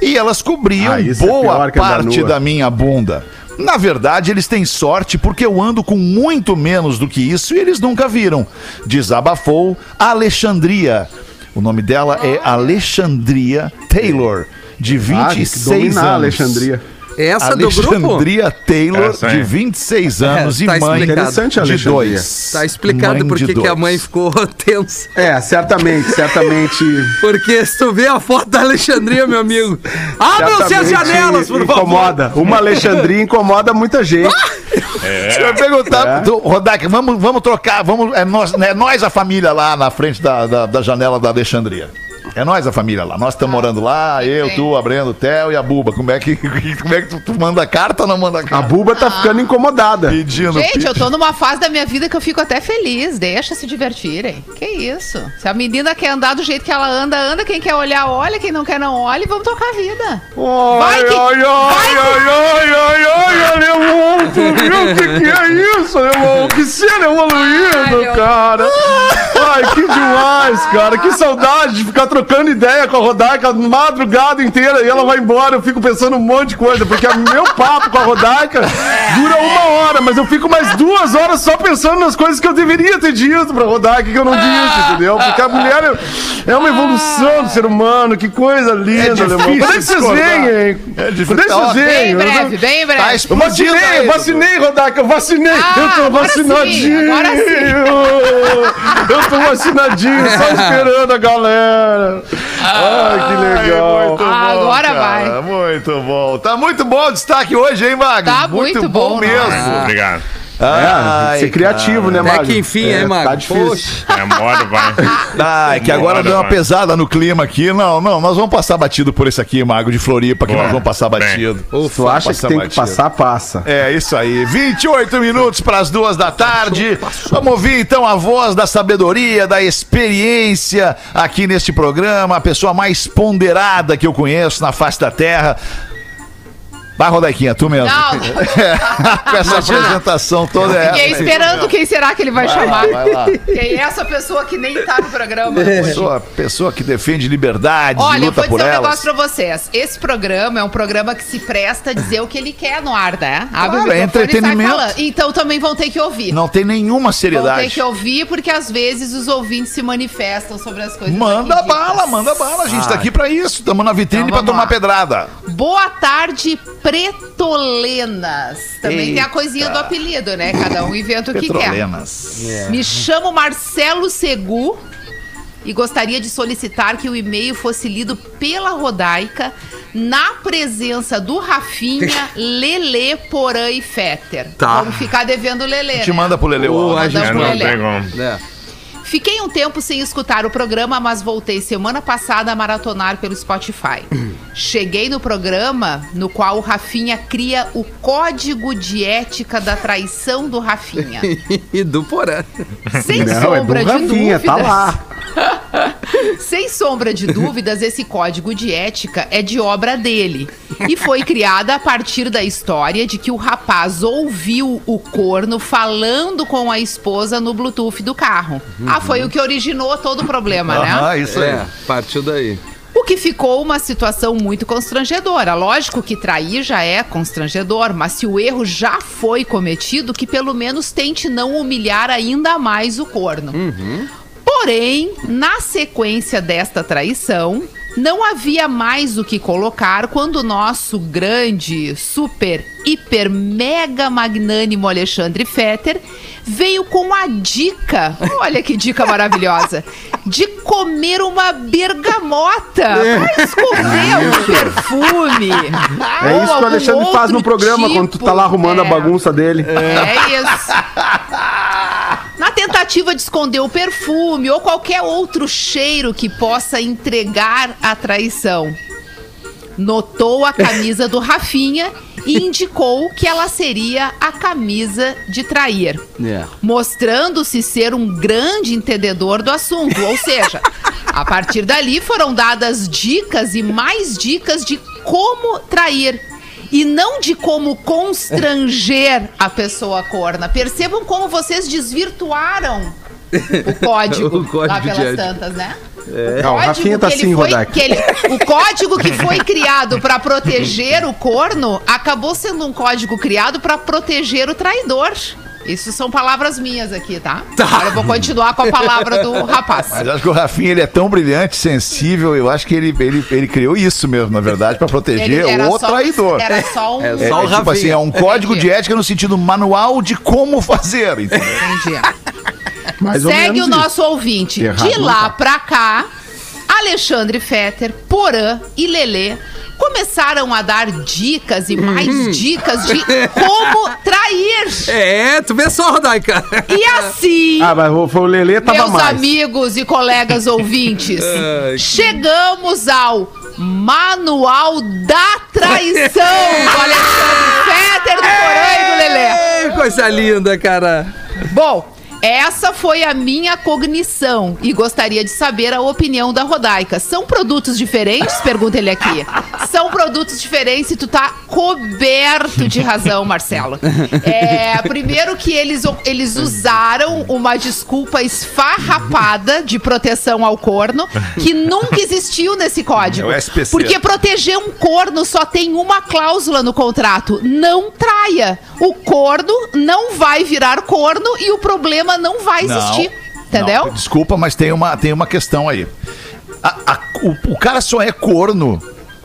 E elas cobriam Ah, é boa andar parte da minha bunda. Na verdade, eles têm sorte porque eu ando com muito menos do que isso e eles nunca viram. Desabafou Alexandria. O nome dela é Alexandria Taylor, de Ah, tem que 26 dominar a anos. Alexandria. Essa do grupo? Alexandria Taylor, Essa de 26 anos É, tá e mãe explicado. Interessante, de Alexandria. dois. Tá explicado Mãe por que a mãe ficou tensa. É, certamente, certamente. Porque se tu vê a foto da Alexandria, meu amigo. Abram-se as certamente janelas, por favor. Incomoda. Uma Alexandria incomoda muita gente. Deixa eu perguntar, do, Rodak, vamos, vamos trocar, vamos, é nós, é nós a família lá na frente da, da, da janela da Alexandria. É nós a família lá. Nós estamos morando lá, eu, tu, a Brenda, o Theo e a Buba. Como é que, como é que tu, tu manda carta ou não manda A carta? buba tá ficando incomodada. Pedindo. Gente, eu tô numa fase da minha vida que eu fico até feliz. Deixa se divertirem. Que isso? Se a menina quer andar do jeito que ela anda, anda. Quem quer olhar, olha. Quem não quer, não olha. E vamos tocar a vida. Vai que- ai, vai que- ai, ai, ai, ai, alemão, tu viu o que, que é isso, alemão? Que cena Ai, evoluído, meu- cara. Ai, que demais, cara. Que saudade de ficar trocando ideia com a Rodaica madrugada inteira e ela vai embora. Eu fico pensando um monte de coisa, porque o meu papo com a Rodaica dura uma hora, mas eu fico mais duas horas só pensando nas coisas que eu deveria ter dito pra Rodaica que eu não disse, entendeu? Porque a mulher é- é uma evolução do ser humano. Que coisa linda, alemão. Quando é que vocês vêm, hein? É difícil. Quando é que vocês Bem vêm? em Eu breve, bem em breve. Tá eu vacinei, eu vacinei, Rodaica, eu vacinei. Ah, eu tô agora sim, vacinadinho. agora Eu tô vacinadinho, só esperando a galera. Ai, que legal. muito Ah, agora cara, vai. Muito bom. Tá muito bom o destaque hoje, hein, Magno? Tá muito bom, mesmo. Obrigado. É, Ai, ser criativo, né, Até Magno? que enfim, hein, Magno? Tá difícil. Poxa. Demora, vai. Ah, é que agora deu uma vai. pesada no clima aqui. Não, não, nós vamos passar batido por esse aqui, Mago de Floripa, que Boa. nós vamos passar batido. Tu acha que tem que passar, passa. É isso aí. 28 minutos para as duas da tarde. Vamos ouvir então a voz da sabedoria, da experiência aqui neste programa. A pessoa mais ponderada que eu conheço na face da terra. Vai, Rodaiquinha, tu mesmo. Não, Com essa apresentação toda é fiquei esperando quem será que ele vai, chamar. vai lá. Quem é essa pessoa que nem tá no programa? Pessoa, pessoa que defende liberdade, Olha, eu luta vou por dizer um elas. negócio pra vocês. Esse programa é um programa que se presta a dizer o que ele quer no ar, né? Abre Claro, é e sai entretenimento. Então também vão ter que ouvir. Não tem nenhuma Vão ter seriedade. que ouvir, porque às vezes os ouvintes se manifestam sobre as coisas. Manda bala, manda bala. A gente tá aqui pra isso. Estamos na vitrine Então pra tomar lá. pedrada. Boa tarde, Pretolenas. Também tem a coisinha do apelido, né? Cada um inventa o que quer. Petrolenas. Me chamo Marcelo Segu e gostaria de solicitar que o e-mail fosse lido pela Rodaica na presença do Rafinha, Lelê, Porã e Fetter. Tá. Vamos ficar devendo o Lelê, A gente né? manda pro. Ô, a Mandamos gente É, pro não Lelê. tem como. É. Fiquei um tempo sem escutar o programa, mas voltei semana passada a maratonar pelo Spotify. Cheguei no programa no qual o Rafinha cria o código de ética da traição do Rafinha. E do Porã. Sem Não, é do sombra de Rafinha, dúvidas. tá lá. Sem sombra de dúvidas, esse código de ética é de obra dele. E foi criada a partir da história de que o rapaz ouviu o corno falando com a esposa no Bluetooth do carro. Ah, foi o que originou todo o problema, né? Aham, isso aí. É, partiu daí. O que ficou uma situação muito constrangedora. Lógico que trair já é constrangedor, mas se o erro já foi cometido, que pelo menos tente não humilhar ainda mais o corno. Porém, na sequência desta traição, não havia mais o que colocar quando o nosso grande, super, hiper, mega magnânimo Alexandre Fetter veio com a dica, olha que dica maravilhosa, de comer uma bergamota pra esconder o perfume. É isso que o Alexandre faz no programa quando tu tá lá arrumando a bagunça dele. É isso. Tentativa de esconder o perfume ou qualquer outro cheiro que possa entregar a traição. Notou a camisa do Rafinha e indicou que ela seria a camisa de trair É. mostrando-se ser um grande entendedor do assunto. Ou seja, a partir dali foram dadas dicas e mais dicas de como trair. E não de como constranger a pessoa corna. Percebam como vocês desvirtuaram o código, O código lá pelas tantas, né? Não, o Rafinha tá que ele assim, foi- que ele- o código que foi criado para proteger o corno acabou sendo um código criado para proteger o traidor. Isso são palavras minhas aqui, tá? Agora eu vou continuar com a palavra do rapaz. Mas acho que o Rafinha ele é tão brilhante, sensível, eu acho que ele, ele, ele criou isso mesmo, na verdade, pra proteger o só- traidor. Era só um. É É, só o é tipo assim, é um código de ética no sentido manual de como fazer, entendeu? Entendi. Mais Segue o nosso ouvinte. Errado de lá tá. pra cá, Alexandre Fetter, Porã e Lelê começaram a dar dicas e mais Uhum. dicas de como trair. É, tu vê só, Rodaica. E assim. Ah, mas o- foi o Lelê tava Meus mais. amigos e colegas ouvintes, chegamos ao Manual da Traição do Alexandre Fetter, do Porã e do Lelê. Ei, coisa linda, cara. Bom, Essa foi a minha cognição e gostaria de saber a opinião da Rodaica. São produtos diferentes? Pergunta ele aqui. São produtos diferentes e tu tá coberto de razão, Marcelo. É, primeiro que eles, eles usaram uma desculpa esfarrapada de proteção ao corno que nunca existiu nesse código. É o SPC. Porque proteger um corno só tem uma cláusula no contrato: não traia. O corno não vai virar corno e o problema não vai existir. Entendeu? Não, desculpa, mas tem uma, tem uma questão aí. A- a- o, o cara só é corno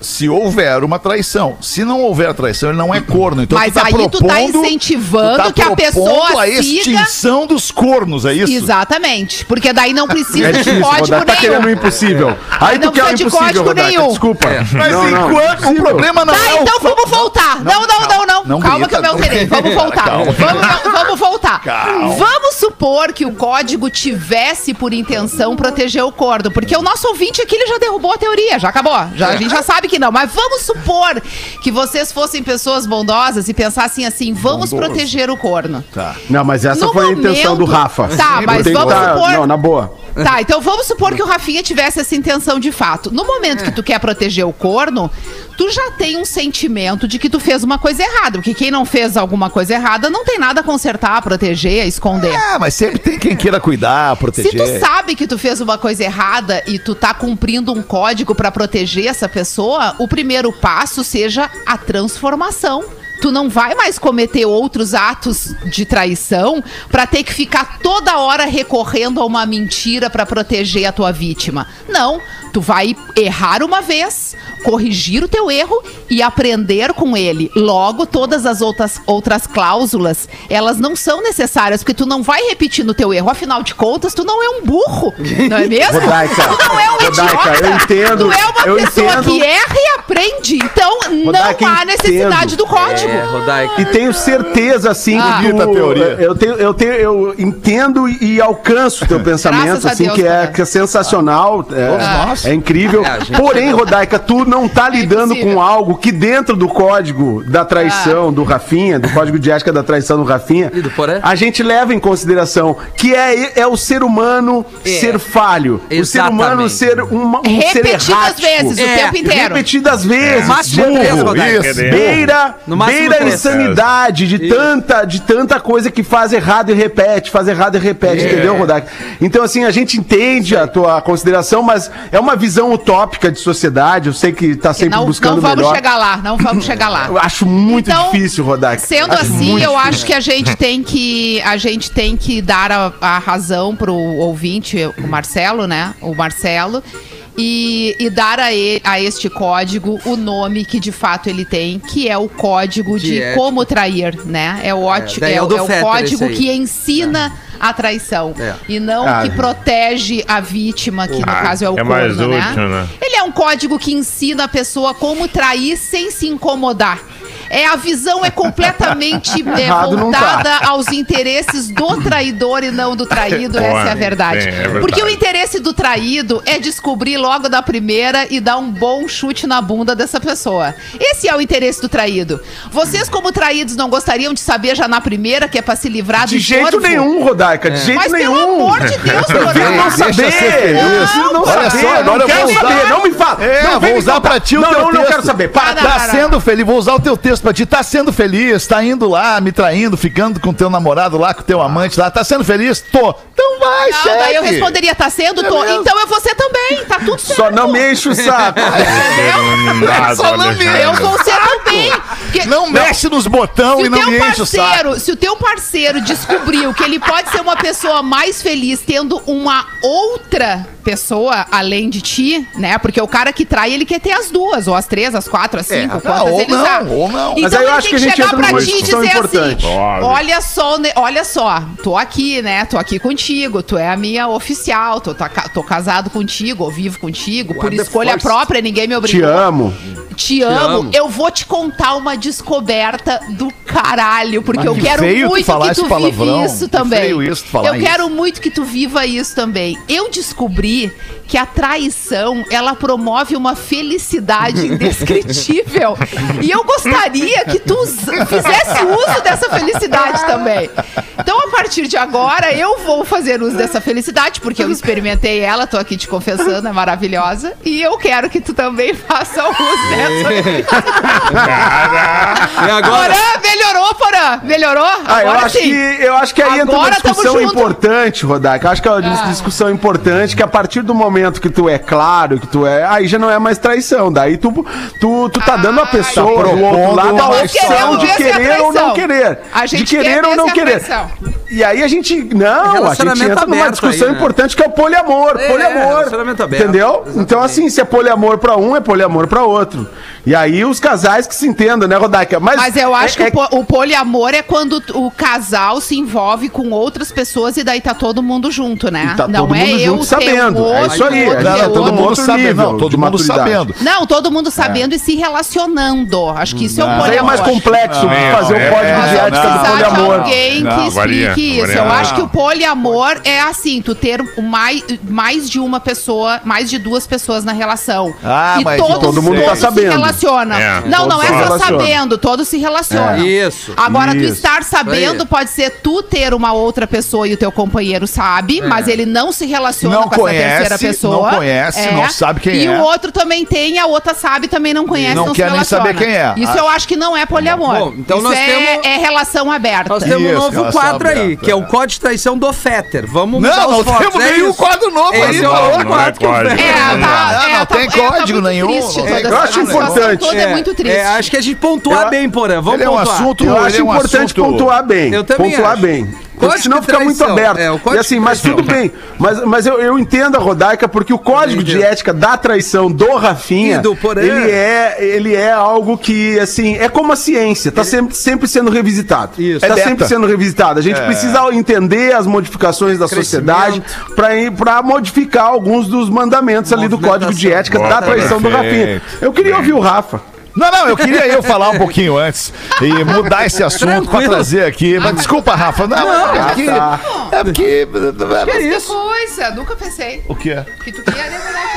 se houver uma traição. Se não houver traição, ele não é corno. Então Mas tu tá aí tu tá propondo- incentivando tu tá que a pessoa a siga- extinção dos cornos, é isso? Exatamente. Porque daí não precisa É de código Rodaica. Tá querendo o nenhum. impossível. Aí Não tu quer o precisa de impossível, nenhum. Desculpa. Mas Não, não, enquanto o impossível. problema não Tá, é o então vamos voltar. Não, não, não, não. não Calma grita, que eu me não. alterei. Vamos voltar. Calma. Vamos, vamos voltar. Calma. Vamos supor que o código tivesse por intenção proteger o corno. Porque o nosso ouvinte aqui ele já derrubou a teoria, já acabou. Já, a gente já sabe que não. Mas vamos supor que vocês fossem pessoas bondosas e pensassem assim: vamos proteger o corno. Tá. Não, mas essa No foi a intenção do momento- Rafa. Tá, mas que vamos tá- supor- Não, na boa. Tá, então vamos supor que o Rafinha tivesse essa intenção de fato. No momento que tu quer proteger o corno, tu já tem um sentimento de que tu fez uma coisa errada. Porque quem não fez alguma coisa errada não tem nada a consertar, a proteger, a esconder. Ah, mas sempre tem quem queira cuidar, Se proteger. tu sabe que tu fez uma coisa errada e tu tá cumprindo um código pra proteger essa pessoa, o primeiro passo seja a transformação. Tu não vai mais cometer outros atos de traição pra ter que ficar toda hora recorrendo a uma mentira pra proteger a tua vítima. Não, tu vai errar uma vez, corrigir o teu erro e aprender com ele. Logo, todas as outras, outras cláusulas, elas não são necessárias, porque tu não vai repetir no teu erro. Afinal de contas, tu não é um burro, não é mesmo? Rodaica, tu não é um Rodaica, idiota. eu entendo, Tu é uma eu pessoa entendo. que erra e aprende. Então, Rodaica, não há necessidade entendo. do código. É, Rodaica. E tenho certeza, assim, Ah. que tu, teoria. Eu, tenho, eu, tenho, eu entendo e alcanço o teu pensamento, assim, Deus, que, é, que é sensacional. É, é incrível. É, gente- Porém, Rodaica, tu não tá lidando impossível. com algo que dentro do código da traição do Rafinha, do código de ética da traição do Rafinha, do a gente leva em consideração que é, é o ser humano É. ser falho. O ser humano Exatamente. ser uma, um ser Repetidas errático. vezes, o É, tempo inteiro. Repetidas vezes. Burro. Rodaica. Isso. Beira, beira a insanidade de tanta, de tanta coisa que faz errado e repete, faz errado e repete, É. entendeu, Rodak? Então, assim, a gente entende a tua consideração, mas é uma visão utópica de sociedade. Eu sei que tá sempre não, buscando não vamos melhor. chegar lá, não vamos chegar lá. Eu acho muito Então, difícil, Rodak. Sendo Acho assim, eu difícil. acho que a gente tem que a gente tem que dar a, a razão pro ouvinte, o Marcelo, né? O Marcelo. E, e dar a, e- a este código o nome que de fato ele tem, que é o código De como trair, né? É o, ótimo, daí é, é o o- é código que ensina a traição. É. E não Ah, que protege a vítima, que no Ah, caso é o é corno, né? útil, né? Ele é um código que ensina a pessoa como trair sem se incomodar. É, a visão é completamente é, não tá. voltada aos interesses do traidor e não do traído, essa é a verdade. sim, é verdade. Porque o interesse do traído é descobrir logo da primeira e dar um bom chute na bunda dessa pessoa. Esse é o interesse do traído. Vocês, como traídos, não gostariam de saber já na primeira que é pra se livrar De do jeito corvo? nenhum, Rodaica, de jeito Mas nenhum. pelo amor de Deus, Eu Rodaica. quero não Deixa saber. ser feliz. Eu preciso não Olha saber. só, agora não eu quero vou usar- saber. Não me fala. É, não vou usar pra ti o não, teu não, texto. não quero saber. Para, não, Tá não, não. sendo feliz, vou usar o teu texto pra ti. Tá sendo feliz, tá indo lá, me traindo, ficando com teu namorado lá, com teu amante lá. Tá sendo feliz? Tô. Então vai, Não, segue. daí eu responderia, tá sendo? Tô. Beleza. Então é você também, tá tudo certo. Só não me enche o saco. Iluminado, Só não me-. Eu vou ser também. Porque Não mexe nos botão se e não teu me enche o saco. parceiro, se o teu parceiro descobriu que ele pode ser uma pessoa mais feliz tendo uma outra pessoa além de ti, né? Porque o cara que trai, ele quer ter as duas, ou as três, as quatro, as cinco, ah, quantas ou ele não, sabe. ou não. Então Mas aí eu ele acho tem que a que gente chegar entra pra ti e dizer importante. assim: Óbvio. olha só, né, olha só, tô aqui, né? Tô aqui contigo, tu é a minha oficial, tô, tô casado contigo, ou vivo contigo, por Guarda escolha própria, ninguém me Te obrigou. amo. Te amo. amo. Eu vou te contar uma descoberta do caralho, porque Mas eu que quero tu muito falar que tu palavrão. vive isso Que também. feio isso, eu isso. quero muito que tu viva isso também. Eu descobri любви que a traição, ela promove uma felicidade indescritível. e eu gostaria que tu fizesse uso dessa felicidade também. Então, a partir de agora, eu vou fazer uso dessa felicidade, porque eu experimentei ela, tô aqui te confessando, é maravilhosa. E eu quero que tu também faça uso dessa. E agora? Porã, melhorou, Porã? Melhorou? Ah, eu Agora acho, sim. que, eu acho que aí entra uma Agora discussão importante, Rodaica. Eu acho que é uma Ah. discussão importante que a partir do momento que tu é claro, que tu é. Aí já não é mais traição. Daí tu, tu, tu tá dando a Ai. pessoa Tá do outro lado a opção de é querer ou não querer. A de querer quer ou não é querer. E aí a gente. Não, a gente entra numa discussão aí, né? importante que é o poliamor. É, poliamor. aberto, Entendeu? exatamente. Então, assim, se é poliamor pra um, é poliamor pra outro. E aí os casais que se entendam, né, Rodaica? Mas, Mas eu acho é- que o, po- o poliamor é quando o casal se envolve com outras pessoas e daí tá todo mundo junto, né? E tá não todo é mundo eu junto ter sabendo. um É outro, isso aí, outro é Não, ter não, todo outro. mundo outro sabendo. Não, todo mundo sabendo. Não, todo mundo sabendo e se relacionando. Acho que isso é o Mas aí é poliamor. mais complexo Não, fazer é, o código é, de ética do poliamor. alguém Não, que explique varia, isso. varia. Eu acho que o poliamor é assim, tu ter o mais, mais de uma pessoa, mais de duas pessoas na relação. Ah, e mas todos, todo mundo tá sabendo. Se relacionam. É, não, não é só sabendo, todos se relacionam. Isso. Agora, tu Isso. estar sabendo Aí. pode ser tu ter uma outra pessoa e o teu companheiro sabe, mas ele não se relaciona Não com conhece, essa terceira pessoa. não conhece, não sabe quem e é. o outro também tem, a outra sabe, também não conhece, Não não, quer se nem saber relaciona. quem é. Isso Ah. eu acho que não é poliamor. Bom, então Isso nós é, temos- é relação aberta. Nós temos um novo quadro aí, aberta, que é o é. Código de Traição do Fetter. Vamos Não, mudar os não fotos, temos é nenhum quadro novo Esse aí, é tá o quadro que o Não é Fetter... É, tá, Não, não é, tá, tem é, tá código nenhum, Eu acho situação importante. toda é, muito triste. É, acho que a gente pontuar Eu- bem, Porã. Vamos Ele é um pontuar. assunto- Eu ele acho é um importante assunto- pontuar bem. Eu também pontuar acho. bem. Código Porque senão fica muito aberto. É, o código e assim, mas tudo bem. Mas, mas eu, eu entendo a Rodaica, porque o código de ética da traição do Rafinha, E do ele é, ele é algo que, assim, é como a ciência, tá sempre, sempre sendo revisitado. Isso. Tá É sempre sendo revisitado. A gente precisa entender as modificações da sociedade para para modificar alguns dos mandamentos ali do código de ética da Boa, traição do Rafinha. perfeito. Eu queria ouvir o Rafa. Não, não, eu queria eu falar um pouquinho antes e mudar esse assunto pra Tranquilo. trazer aqui. Mas desculpa, Rafa. Não, é porque. tá. É porque. Que coisa, nunca pensei O quê? que tu queria mudar de assunto.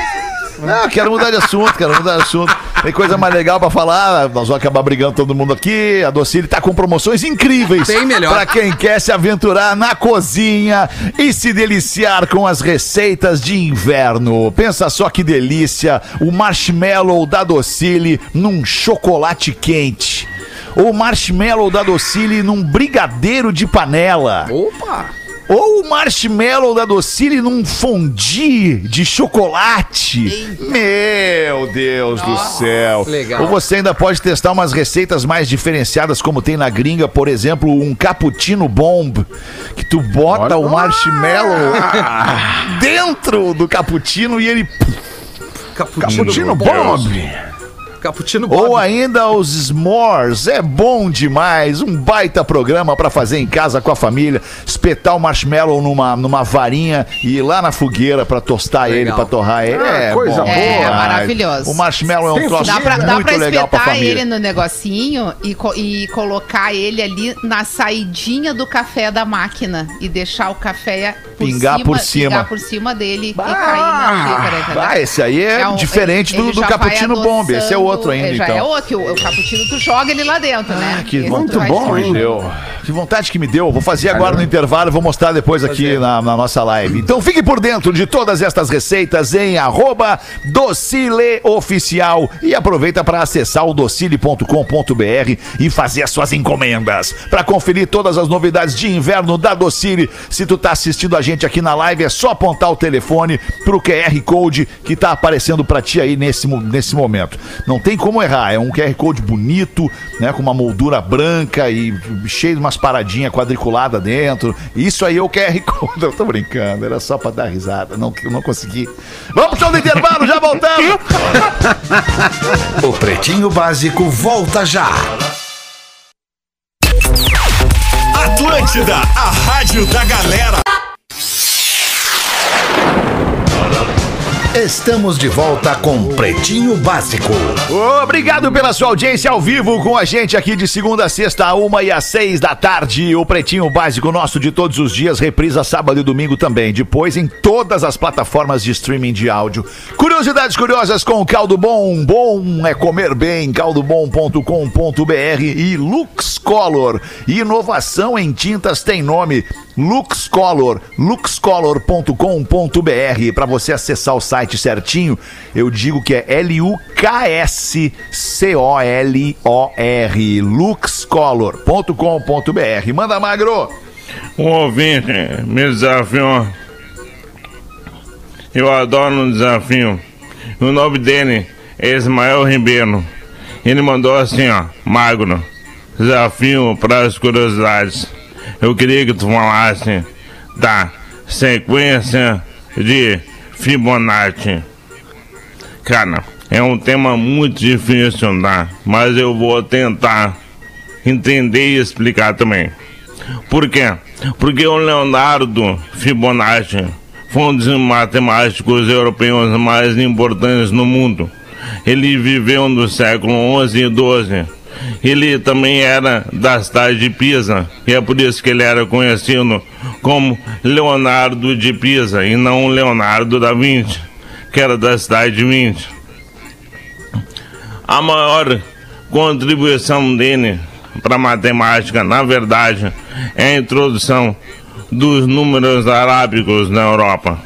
Não, quero mudar de assunto, quero mudar de assunto. Tem coisa mais legal pra falar. Nós vamos acabar brigando todo mundo aqui. A Docile tá com promoções incríveis. Tem melhor. Pra quem quer se aventurar na cozinha e se deliciar com as receitas de inverno. Pensa só que delícia. O marshmallow da Docile num chocolate quente. Ou marshmallow da Docile num brigadeiro de panela. Opa! Ou o marshmallow da Docile num fondue de chocolate. Meu Deus do céu. legal. Ou você ainda pode testar umas receitas mais diferenciadas, como tem na gringa, por exemplo, um cappuccino bomb, que tu bota o marshmallow dentro do cappuccino e ele... Cappuccino, bomb. Cappuccino Ou Bob. ainda os s'mores, é bom demais, um baita programa pra fazer em casa com a família, espetar o marshmallow numa, numa varinha e ir lá na fogueira pra tostar Legal. ele, pra torrar ele. Ah, é coisa bom boa. É, maravilhoso. O marshmallow é um troço Dá pra, dá muito pra legal pra espetar família. ele no negocinho e, co- e colocar ele ali na saidinha do café da máquina e deixar o café por Pingar cima, por cima. pingar por cima dele e cair na xícara, entendeu? Ah, esse aí é, um- diferente ele- do, ele do cappuccino bomb, esse é adoçando- outro ainda, é, já então. é outro, que o, o cappuccino tu joga ele lá dentro, né? Ah, que Esse muito bom, hein? Deu. Que vontade que me deu. Vou fazer agora no intervalo vou mostrar depois aqui na, na nossa live. Então fique por dentro de todas estas receitas em arroba docileoficial e aproveita para acessar o docile.com.br e fazer as suas encomendas. Para conferir todas as novidades de inverno da Docile, se tu tá assistindo a gente aqui na live, é só apontar o telefone pro QR Code que tá aparecendo para ti aí nesse, nesse momento. Não tem como errar, é um QR Code bonito, né, com uma moldura branca e cheio de umas paradinhas quadriculadas dentro. Isso aí é o QR Code. Eu tô brincando, era só pra dar risada, não, eu não consegui. Vamos pro show do intervalo, já voltamos! O Pretinho Básico volta já. Atlântida, a rádio da galera. Estamos de volta com Pretinho Básico. Obrigado pela sua audiência ao vivo com a gente aqui de segunda a sexta, a uma e às seis da tarde. O Pretinho Básico nosso de todos os dias, reprisa sábado e domingo também. Depois em todas as plataformas de streaming de áudio. Curiosidades curiosas com o Caldo Bom. Bom é comer bem. caldobom.com.br e Lux Color. Inovação em tintas tem nome. Lux Color. luxcolor.com.br. Para você acessar o site certinho, eu digo que é L-U-K-S-C-O-L-O-R. luxcolor.com.br. Manda, Magro! Um ouvinte me desafiou. Eu adoro um desafio. O nome dele é Ismael Ribeiro. Ele mandou assim, ó, magro. Desafio para as curiosidades. Eu queria que tu falasse da sequência de Fibonacci. Cara, é um tema muito difícil, tá? Mas eu vou tentar entender e explicar também. Por quê? Porque o Leonardo Fibonacci foi um dos matemáticos europeus mais importantes no mundo. Ele viveu no século XI e XII. Ele também era da cidade de Pisa, e é por isso que ele era conhecido como Leonardo de Pisa e não Leonardo da Vinci, que era da cidade de Vinci. A maior contribuição dele para a matemática, na verdade, é a introdução dos números arábicos na Europa.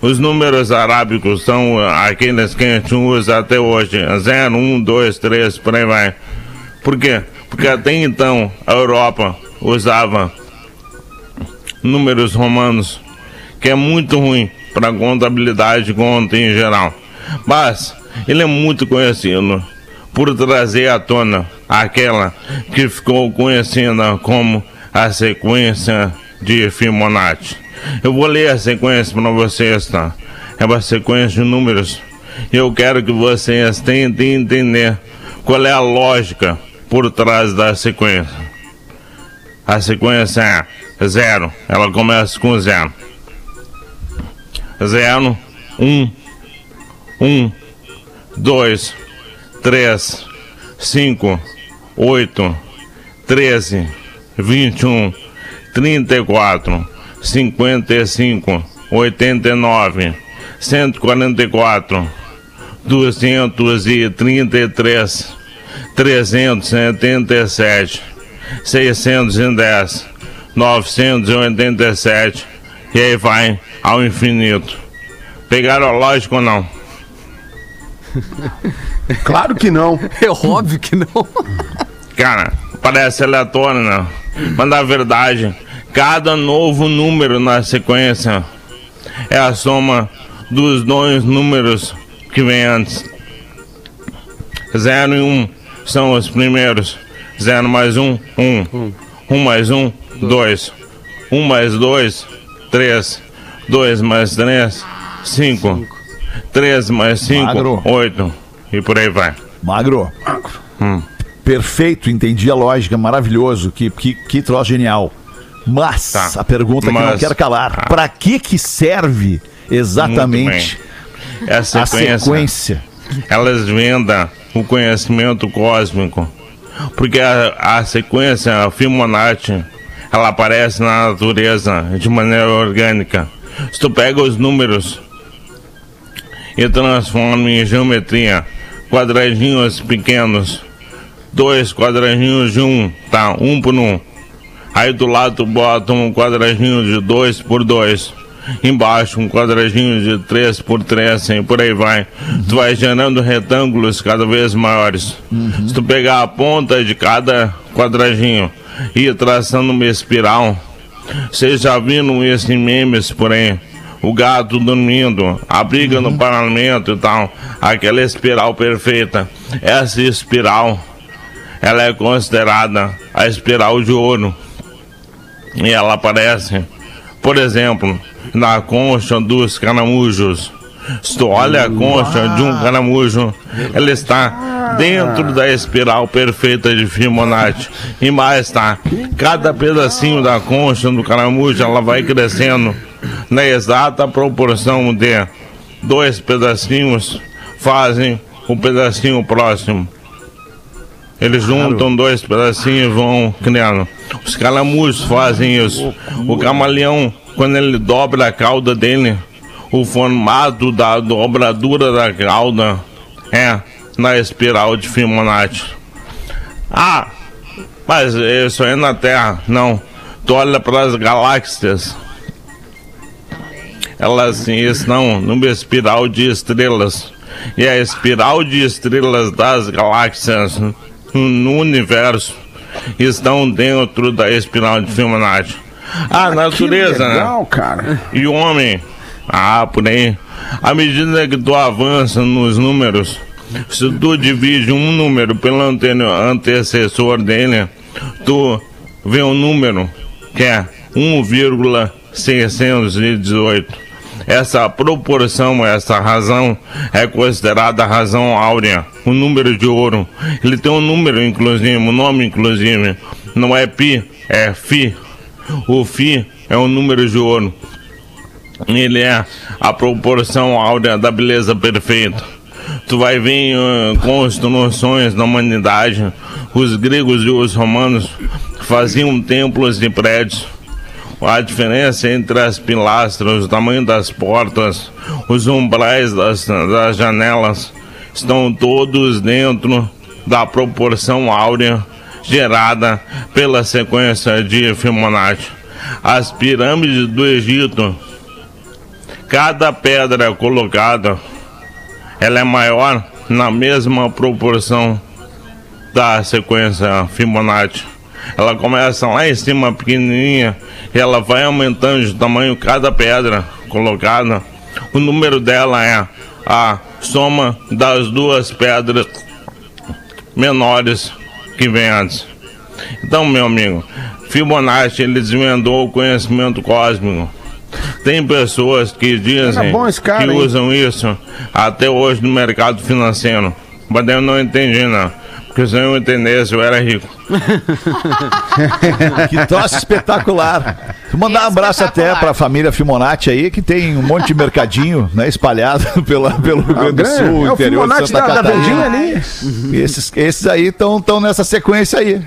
Os números arábicos são aqueles que a gente usa até hoje: 0, 1, 2, 3, por aí vai. Por quê? Porque até então a Europa usava números romanos, que é muito ruim para contabilidade de conta em geral. Mas ele é muito conhecido por trazer à tona aquela que ficou conhecida como a sequência de Fibonacci. Eu vou ler a sequência para vocês, tá? É uma sequência de números. Eu quero que vocês tentem entender qual é a lógica por trás da sequência. A sequência é zero. Ela começa com zero. Zero, um, um, dois, três, cinco, oito, treze, vinte e um, trinta e quatro, cinquenta e cinco, oitenta e nove, cento e quarenta e quatro, duzentos e trinta e três, trezentos e setenta e sete, seiscentos e dez, novecentos e oitenta e sete, e aí vai ao infinito. Pegaram a lógica ou não? Claro que não. É óbvio que não. Cara, parece aleatório, né? Mas na verdade, cada novo número na sequência é a soma dos dois números que vem antes. 0 e 1 um são os primeiros. 0 mais 1, 1. 1 mais 1, 2. 1 mais 2, 3. 2 mais 3, 5. 3 mais 5, Magro. 8. E por aí vai. Magro. Hum. Perfeito, entendi a lógica, maravilhoso, que, que, que troço genial. Mas Tá. a pergunta que não Mas- quero calar: Ah. pra que que serve exatamente a a sequência. sequência? elas vendam o conhecimento cósmico. Porque a, a sequência a Fibonacci, ela aparece na natureza de maneira orgânica. Se tu pega os números e transforma em geometria, quadradinhos pequenos, dois quadradinhos de um, tá? Um por um. Aí do lado tu bota um quadradinho de 2 por 2. Embaixo um quadradinho de 3 por 3, assim, por aí vai. Tu vai gerando retângulos cada vez maiores. Se tu pegar a ponta de cada quadradinho e traçando uma espiral, vocês já viram esse em memes por aí? O gato dormindo, a briga no parlamento e tal, aquela espiral perfeita. Essa espiral, ela é considerada a espiral de ouro e ela aparece, por exemplo, na concha dos caramujos. Olha a concha de um caramujo, ela está dentro da espiral perfeita de Fibonacci. E mais tá, cada pedacinho da concha do caramujo, ela vai crescendo na exata proporção de dois pedacinhos fazem o pedacinho próximo. Eles juntam dois pedacinhos e vão criando. Os calamus fazem isso. O camaleão, quando ele dobra a cauda dele, o formato da dobradura da cauda é na espiral de Fibonacci. Ah, mas isso é na Terra. Não. Tu olha para as galáxias. Elas estão numa espiral de estrelas. E a espiral de estrelas das galáxias no universo estão dentro da espiral de Fibonacci. A natureza, legal, né? cara. E o homem, ah, por aí. À medida que tu avança nos números, se tu divide um número pelo ante antecessor dele, tu vê um número que é 1,618. Essa proporção, essa razão é considerada razão áurea, o número de ouro. Ele tem um número, inclusive, um nome, inclusive. Não é pi, é fi. O fi é um número de ouro. Ele é a proporção áurea da beleza perfeita. Tu vai ver uh, construções da humanidade. Os gregos e os romanos faziam templos e prédios a diferença entre as pilastras, o tamanho das portas, os umbrais das, das janelas estão todos dentro da proporção áurea gerada pela sequência de Fibonacci. As pirâmides do Egito, cada pedra colocada, ela é maior na mesma proporção da sequência Fibonacci. Ela começa lá em cima pequenininha e ela vai aumentando de tamanho cada pedra colocada. O número dela é a soma das duas pedras menores que vem antes. Então, meu amigo, Fibonacci ele desvendou o conhecimento cósmico. Tem pessoas que dizem cara, que hein? usam isso até hoje no mercado financeiro. Mas eu não entendi, não. Porque se eu entendesse, eu era rico. Que troço espetacular. Vou mandar um abraço até para a família Filmonati aí, que tem um monte de mercadinho, né, espalhado pela, pelo Rio Grande do Sul, é o interior de Fibonacci Santa da, da Catarina. vendinha ali. Esses, esses aí estão nessa sequência aí.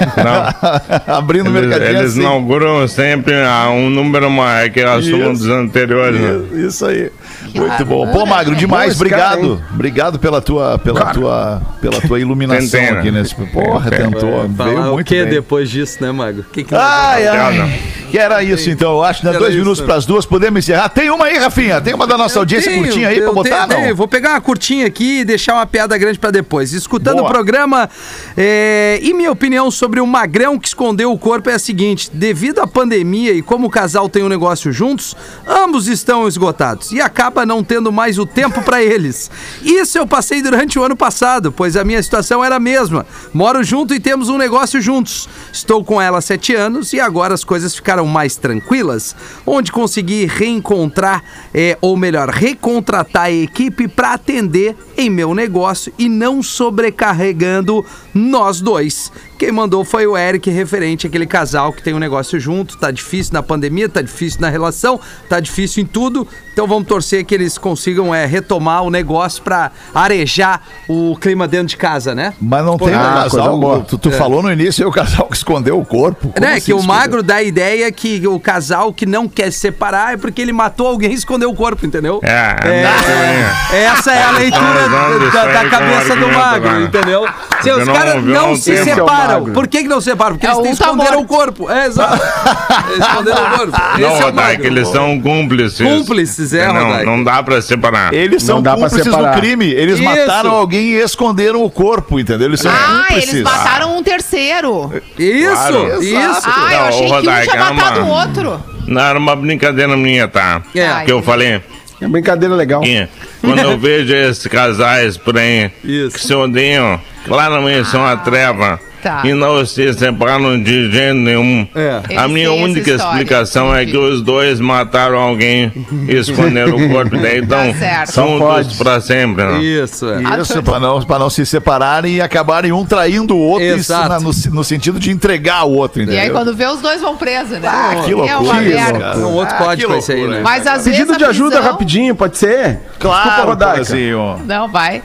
Abrindo o Eles, mercadinho eles assim. inauguram sempre um número maior que a soma Isso. dos anteriores. Né? Isso, Isso aí. Muito bom. Pô, Magro, demais. Bom esse cara, Obrigado. Obrigado pela tua, pela tua, pela tua iluminação Tentei, né? aqui nesse. Porra, tentou. Veio o muito que bem. depois disso, né, Mago? O que que Ai, ai. Piada. Que era isso, então. Eu acho, né? Era Dois isso, minutos né? para as duas. Podemos encerrar. Tem uma aí, Rafinha? Tem uma da nossa audiência Tenho, curtinha aí eu pra botar? tenho, não? tenho. Vou pegar uma curtinha aqui e deixar uma piada grande pra depois. Escutando Boa. o programa, é, e minha opinião sobre o magrão que escondeu o corpo é a seguinte: devido à pandemia e como o casal tem um negócio juntos, ambos estão esgotados e acaba não tendo mais o tempo pra eles. Isso eu passei durante o ano passado, pois a minha situação era a mesma. Moro junto e temos um negócio juntos. Estou com ela há sete anos e agora as coisas ficaram mais tranquilas, onde consegui reencontrar, é, ou melhor, recontratar a equipe para atender em meu negócio e não sobrecarregando nós dois. Quem mandou foi o Eric, referente àquele casal que tem um negócio junto. Tá difícil na pandemia, tá difícil na relação, tá difícil em tudo. Então vamos torcer que eles consigam é, retomar o negócio para arejar o clima dentro de casa, né? Mas não tem Ah, um coisa casal. Tu, tu falou no início, é o casal que escondeu o corpo. Como né, assim que o escondeu? magro dá a ideia que o casal que não quer se separar é porque ele matou alguém e escondeu o corpo, entendeu? É, é, essa é a leitura da, da cabeça do argumento, magro, entendeu? Se os caras não, não se é o separam. magro. Por que, que não se separam? Porque É, eles um tá esconderam o morto. corpo. É, exato. Eles esconderam o corpo. Esse é Não, o Rodaica, magro. eles são cúmplices. Cúmplices, é, não, Rodaica. não dá pra separar. Eles são Não dá pra cúmplices do crime. Eles Isso. mataram alguém e esconderam o corpo, entendeu? Eles são Ah, cúmplices. eles mataram um terceiro. Isso, Claro. isso. Ah, eu Não, achei que um tinha matado o outro. Não era uma brincadeira minha, tá? É. Que eu falei. É brincadeira legal. que Quando eu vejo esses casais por aí Isso. que se odeiam, claramente são a treva. Tá. e não se separam de jeito nenhum. É. A minha única explicação é que os dois mataram alguém e esconderam o corpo, daí então Tá certo. são juntos pode. pra sempre. Né? Isso, é. Isso, pra não, pra não se separarem e acabarem um traindo o outro isso na- no, no sentido de entregar o outro, E entendeu? aí, quando vê, os dois vão presos, né? Ah, que É uma loucura, merda. cara. Um outro Ah, que esse aí, loucura, né? Mas às Pedido vezes. de ajuda prisão- rapidinho, pode ser? Claro, Desculpa. Não, vai.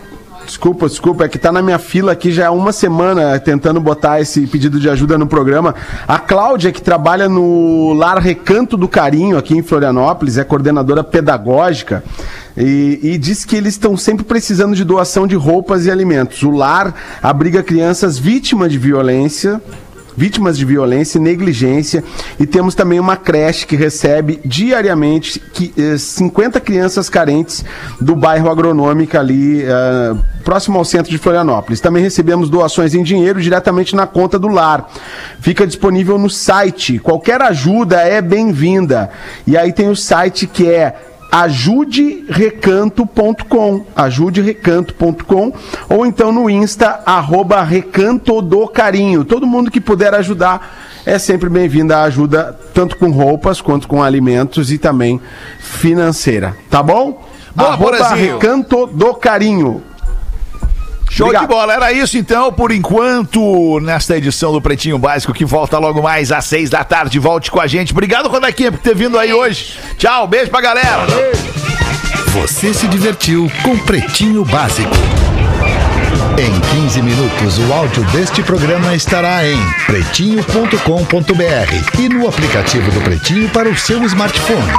Desculpa, desculpa, é que tá na minha fila aqui já há uma semana tentando botar esse pedido de ajuda no programa. A Cláudia, que trabalha no Lar Recanto do Carinho, aqui em Florianópolis, é coordenadora pedagógica. E, e diz que eles estão sempre precisando de doação de roupas e alimentos. O lar abriga crianças vítimas de violência, vítimas de violência e negligência. E temos também uma creche que recebe diariamente que, eh, 50 crianças carentes do bairro Agronômica ali, eh, próximo ao centro de Florianópolis. Também recebemos doações em dinheiro diretamente na conta do lar. Fica disponível no site. Qualquer ajuda é bem-vinda. E aí tem o site que é ajuderecanto.com ajuderecanto.com ou então no Insta, arroba Recanto do Carinho. Todo mundo que puder ajudar é sempre bem-vindo a ajuda, tanto com roupas quanto com alimentos e também financeira. Tá bom? Boa, arroba. Recanto do Carinho. Show Obrigado. de bola. Era isso então, por enquanto, nesta edição do Pretinho Básico, que volta logo mais às seis da tarde. Volte com a gente. Obrigado, Rodaquinha, por ter vindo aí hoje. Tchau, beijo pra galera. Você se divertiu com Pretinho Básico. Em 15 minutos, o áudio deste programa estará em pretinho.com.br e no aplicativo do Pretinho para o seu smartphone.